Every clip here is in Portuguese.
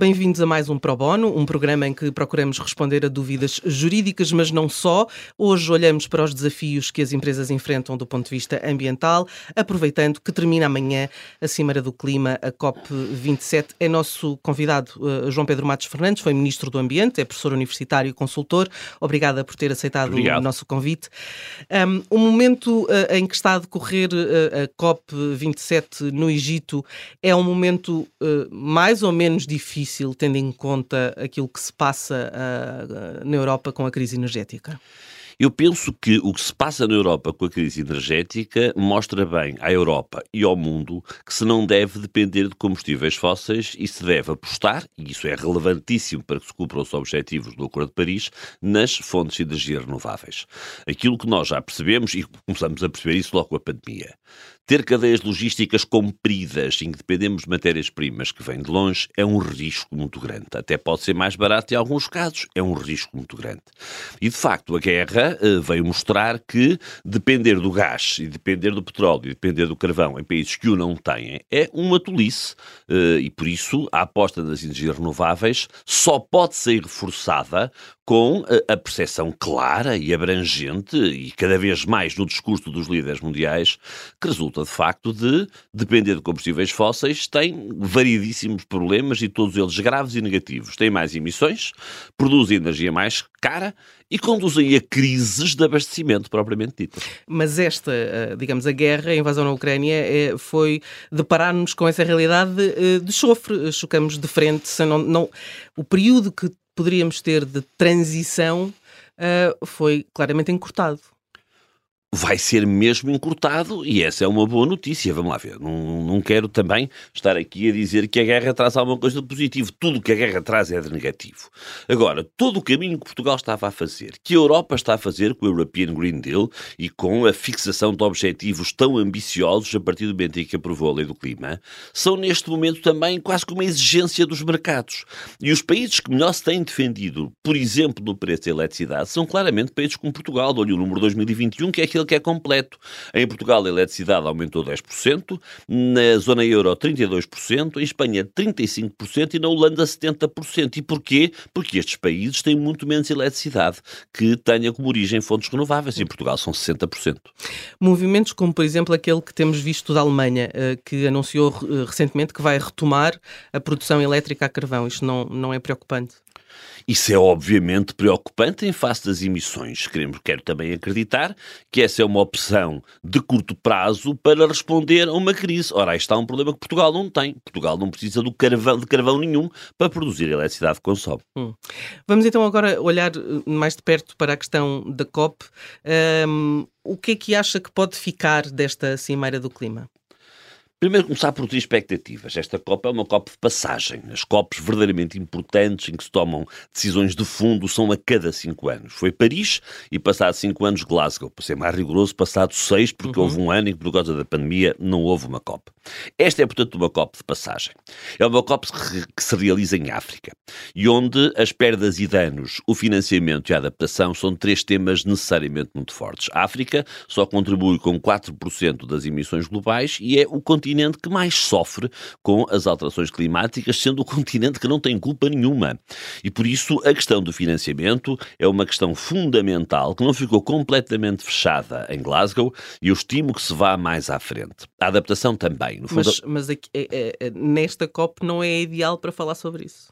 Bem-vindos a mais um Pro Bono, um programa em que procuramos responder a dúvidas jurídicas, mas não só. Hoje olhamos para os desafios que as empresas enfrentam do ponto de vista ambiental, aproveitando que termina amanhã a Cimeira do Clima, a COP27. É nosso convidado uh, João Pedro Matos Fernandes, foi Ministro do Ambiente, é professor universitário e consultor. Obrigada por ter aceitado Obrigado. o nosso convite. Um, o momento uh, em que está a decorrer uh, a COP27 no Egito é um momento mais ou menos difícil difícil, tendo em conta aquilo que se passa uh, na Europa com a crise energética? Eu penso que o que se passa na Europa com a crise energética mostra bem à Europa e ao mundo que se não deve depender de combustíveis fósseis e se deve apostar, e isso é relevantíssimo para que se cumpram os objetivos do Acordo de Paris, nas fontes de energia renováveis. Aquilo que nós já percebemos, e começamos a perceber isso logo com a pandemia, ter cadeias logísticas compridas em que dependemos de matérias-primas que vêm de longe é um risco muito grande. Até pode ser mais barato em alguns casos, é um risco muito grande. E de facto, a guerra uh, veio mostrar que depender do gás e depender do petróleo e depender do carvão em países que o não têm é uma tolice. Uh, e por isso a aposta nas energias renováveis só pode ser reforçada com a percepção clara e abrangente, e cada vez mais no discurso dos líderes mundiais, que resulta de facto de depender de combustíveis fósseis, tem variedíssimos problemas e todos eles graves e negativos. Tem mais emissões, produzem energia mais cara e conduzem a crises de abastecimento propriamente dita. Mas esta, eh, digamos, a guerra, a invasão na Ucrânia, eh, foi deparar-nos com essa realidade eh, de chofre. Chocamos de frente. Não, não, o período que poderíamos ter de transição uh, foi claramente encurtado vai ser mesmo encurtado e essa é uma boa notícia. Vamos lá ver. Não, não quero também estar aqui a dizer que a guerra traz alguma coisa de positivo. Tudo que a guerra traz é de negativo. Agora, todo o caminho que Portugal estava a fazer, que a Europa está a fazer com o European Green Deal e com a fixação de objetivos tão ambiciosos a partir do momento em que aprovou a lei do clima, são neste momento também quase como uma exigência dos mercados. E os países que melhor se têm defendido, por exemplo, no preço da eletricidade, são claramente países como Portugal. Olha o número 2021, que é aquele aquele que é completo. Em Portugal, a eletricidade aumentou 10%, na zona euro 32%, em Espanha 35% e na Holanda 70%. E porquê? Porque estes países têm muito menos eletricidade que tenha como origem fontes renováveis. Em Portugal são 60%. Movimentos como, por exemplo, aquele que temos visto da Alemanha, eh, que anunciou eh, recentemente que vai retomar a produção elétrica a carvão. Isto não, não é preocupante? Isso é obviamente preocupante em face das emissões. Queremos, quero também acreditar que essa é uma opção de curto prazo para responder a uma crise. Ora, aí está um problema que Portugal não tem. Portugal não precisa do carvão, de carvão nenhum para produzir a eletricidade que consome. Hum. Vamos então agora olhar eh, mais de perto para a questão da COP. Um, o que é que acha que pode ficar desta Cimeira do Clima? Primeiro, começar por ter expectativas. Esta COP é uma COP de passagem. As COPs verdadeiramente importantes, em que se tomam decisões de fundo, são a cada cinco anos. Foi Paris e, passado cinco anos, Glasgow. Para ser mais rigoroso, passado seis, porque uhum. houve um ano em que, por causa da pandemia, não houve uma COP. Esta é, portanto, uma COP de passagem. É uma COP que se realiza em África e onde as perdas e danos, o financiamento e a adaptação são três temas necessariamente muito fortes. A África só contribui com 4% das emissões globais e é o continente continente que mais sofre com as alterações climáticas, sendo o continente que não tem culpa nenhuma. E por isso a questão do financiamento é uma questão fundamental que não ficou completamente fechada em Glasgow e eu estimo que se vá mais à frente. A adaptação também. Fundo... Mas, mas aqui, é, é, nesta COP não é ideal para falar sobre isso.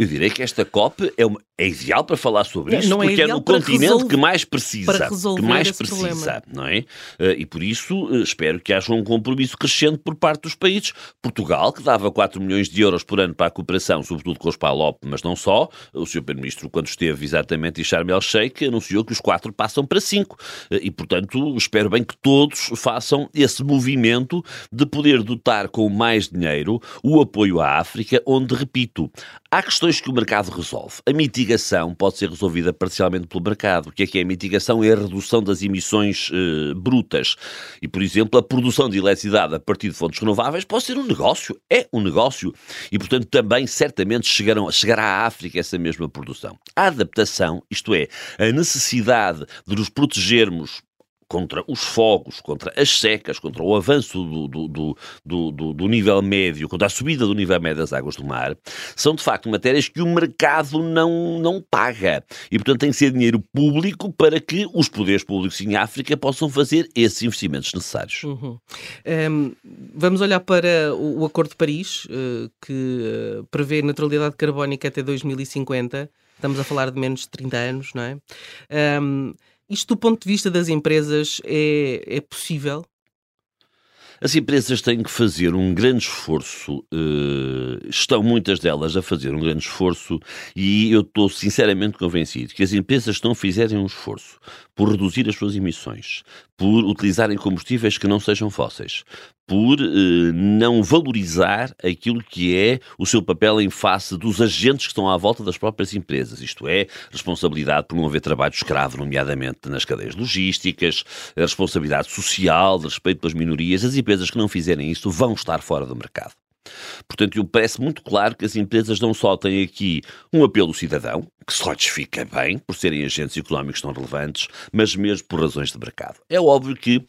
Eu direi que esta COP é, uma, é ideal para falar sobre isso, não é porque é, é no continente resolver, que mais precisa, que mais precisa, problema. não é? Eh, e por isso eh, espero que haja um compromisso crescente por parte dos países. Portugal, que dava 4 milhões de euros por ano para a cooperação, sobretudo com os PALOP, mas não só. O Sr. Primeiro-Ministro, quando esteve exatamente em Sharm el-Sheikh, anunciou que os 4 passam para 5. Eh, e, portanto, espero bem que todos façam esse movimento de poder dotar com mais dinheiro o apoio à África, onde, repito, há questões questões que o mercado resolve. A mitigação pode ser resolvida parcialmente pelo mercado. O que é que é a mitigação? É a redução das emissões eh, brutas. E, por exemplo, a produção de eletricidade a partir de fontes renováveis pode ser um negócio. É um negócio. E, portanto, também certamente chegarão, chegará à África essa mesma produção. A adaptação, isto é, a necessidade de nos protegermos contra os fogos, contra as secas, contra o avanço do, do, do, do, nível médio, contra a subida do nível médio das águas do mar, são de facto matérias que o mercado não, não paga. E, portanto, tem que ser dinheiro público para que os poderes públicos em África possam fazer esses investimentos necessários. Uhum. Um, ehm, vamos olhar para o, Acordo de Paris, uh, que uh, prevê neutralidade carbónica até 2050. Estamos a falar de menos de 30 anos, não é? Um, ehm, isto, do ponto de vista das empresas, é, é possível? As empresas têm que fazer um grande esforço, uh, estão muitas delas a fazer um grande esforço, e eu estou sinceramente convencido que as empresas que não fizerem um esforço por reduzir as suas emissões, por utilizarem combustíveis que não sejam fósseis, por uh, não valorizar aquilo que é o seu papel em face dos agentes que estão à volta das próprias empresas, isto é, responsabilidade por não haver trabalho escravo, nomeadamente nas cadeias logísticas, a responsabilidade social, de respeito pelas minorias. As empresas que não fizerem isso vão estar fora do mercado. Portanto, parece muito claro que as empresas não só têm aqui um apelo cidadão, que se justifica bem por serem agentes económicos tão relevantes, mas mesmo por razões de mercado. É óbvio que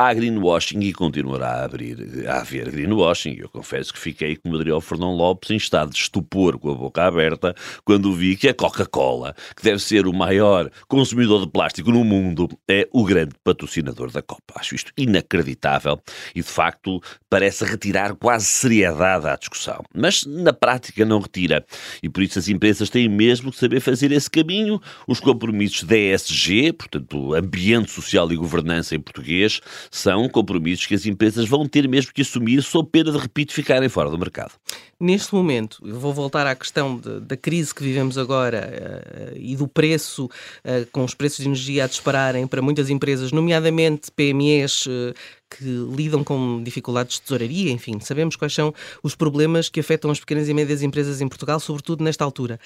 há greenwashing e continuará a, abrir, a haver greenwashing. Eu confesso que fiquei, diria o Fernão Lopes, em estado de estupor com a boca aberta quando vi que a Coca-Cola, que deve ser o maior consumidor de plástico no mundo, é o grande patrocinador da Copa. Acho isto inacreditável e, de facto, parece retirar quase seriedade à discussão. Mas, na prática, não retira. E por isso as empresas têm mesmo que saber fazer esse caminho. Os compromissos da ESG, portanto, Ambiente Social e Governança em português, são compromissos que as empresas vão ter mesmo que assumir sob pena de, repito, ficarem fora do mercado. Neste momento, vou voltar à questão de, da crise que vivemos agora uh, e do preço, uh, com os preços de energia a dispararem para muitas empresas, nomeadamente PMEs uh, que lidam com dificuldades de tesouraria, enfim, sabemos quais são os problemas que afetam as pequenas e médias empresas em Portugal, sobretudo nesta altura.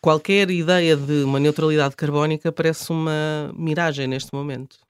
qualquer ideia de uma neutralidade carbónica parece uma miragem neste momento.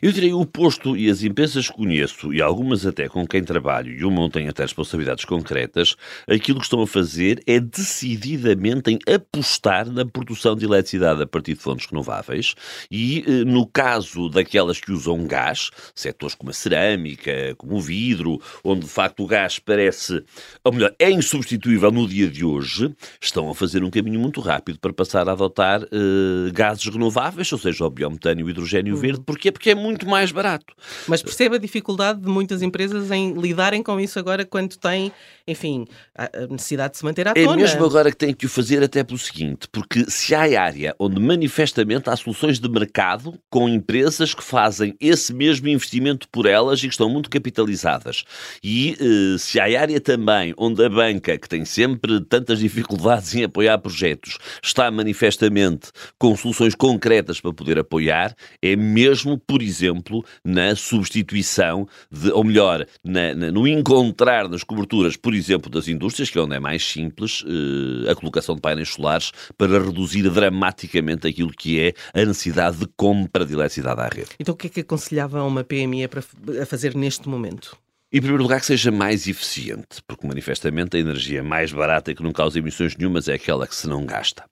Eu direi o oposto, e as empresas que conheço, e algumas até com quem trabalho, e uma tem até responsabilidades concretas, aquilo que estão a fazer é decididamente em apostar na produção de eletricidade a partir de fontes renováveis, e eh, no caso daquelas que usam gás, setores como a cerâmica, como o vidro, onde de facto o gás parece, ou melhor, é insubstituível no dia de hoje, estão a fazer um caminho muito rápido para passar a adotar uh, gases renováveis, ou seja, o biometano e o hidrogênio uhum. verde, porque porque é muito mais barato. Mas percebe a dificuldade de muitas empresas em lidarem com isso agora quando têm, enfim, a necessidade de se manter à é tona. É mesmo agora que têm que o fazer até pelo seguinte, porque se há área onde manifestamente há soluções de mercado com empresas que fazem esse mesmo investimento por elas e que estão muito capitalizadas. E eh, se há área também onde a banca, que tem sempre tantas dificuldades em apoiar projetos, está manifestamente com soluções concretas para poder apoiar, é mesmo por exemplo, na substituição, de, ou melhor, na, na, no encontrar nas coberturas, por exemplo, das indústrias, que é onde é mais simples, eh, a colocação de painéis solares para reduzir dramaticamente aquilo que é a necessidade de compra de eletricidade à rede. Então o que é que aconselhava uma PME para a fazer neste momento? Em primeiro lugar, que seja mais eficiente, porque manifestamente a energia mais barata e que não causa emissões nenhumas é aquela que se não gasta.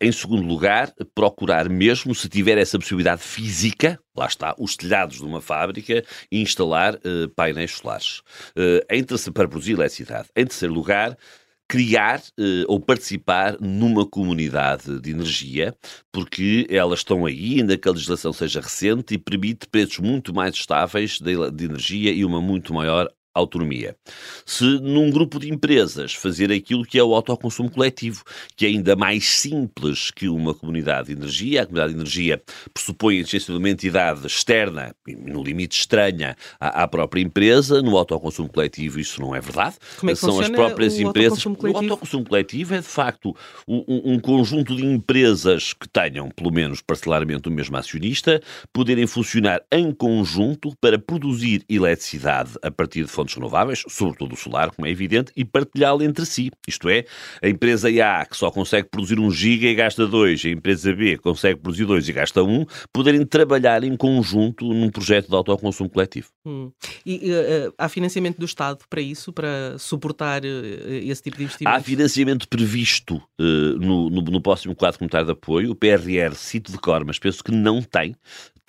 Em segundo lugar, procurar mesmo, se tiver essa possibilidade física, lá está, os telhados de uma fábrica, instalar uh, painéis solares uh, em para produzir eletricidade. Em terceiro lugar, criar uh, ou participar numa comunidade de energia, porque elas estão aí, ainda que a legislação seja recente, e permite preços muito mais estáveis de, de energia e uma muito maior autonomia. Se num grupo de empresas fazer aquilo que é o autoconsumo coletivo, que é ainda mais simples que uma comunidade de energia, a comunidade de energia pressupõe essencialmente entidade externa, no limite estranha à, à, própria empresa, no autoconsumo coletivo isso não é verdade. Como é que São as próprias empresas. O autoconsumo coletivo é de facto um, um conjunto de empresas que tenham, pelo menos parcelarmente, o mesmo acionista, poderem funcionar em conjunto para produzir eletricidade a partir de fontes renováveis, sobretudo o solar, como é evidente, e partilhá-lo entre si. Isto é, a empresa A, que só consegue produzir um giga e gasta dois, a empresa B, que consegue produzir dois e gasta um, poderem trabalhar em conjunto num projeto de autoconsumo coletivo. Hum. E uh, há financiamento do Estado para isso, para suportar uh, esse tipo de investimento? Há financiamento previsto uh, no, no, no, próximo quadro comunitário de apoio. O PRR, cito de cor, mas penso que não tem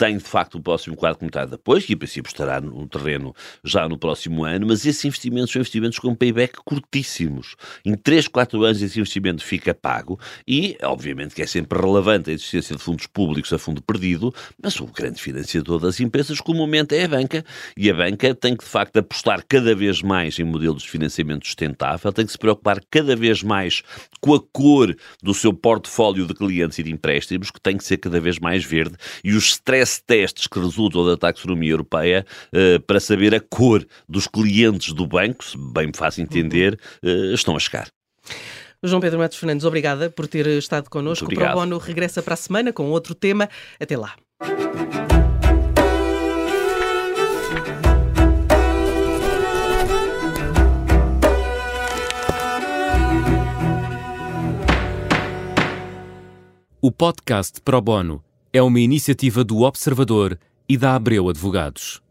tem de facto o próximo quadro comunitário de apoio, que em princípio estará no terreno já no próximo ano, mas esses investimentos são investimentos com payback curtíssimos. Em 3, 4 anos esse investimento fica pago e, obviamente, que é sempre relevante a existência de fundos públicos a fundo perdido, mas o grande financiador das empresas comumente é a banca e a banca tem que, de facto, apostar cada vez mais em modelos de financiamento sustentável, tem que se preocupar cada vez mais com a cor do seu portfólio de clientes e de empréstimos, que tem que ser cada vez mais verde e os stress testes que resultam da taxonomia europeia uh, para saber a cor dos clientes do banco, se bem me faz entender, uh, estão a chegar. João Pedro Matos Fernandes, obrigada por ter estado connosco. O Pro Bono regressa para a semana com outro tema. Até lá. O podcast Pro Bono é uma iniciativa do Observador e da Abreu Advogados.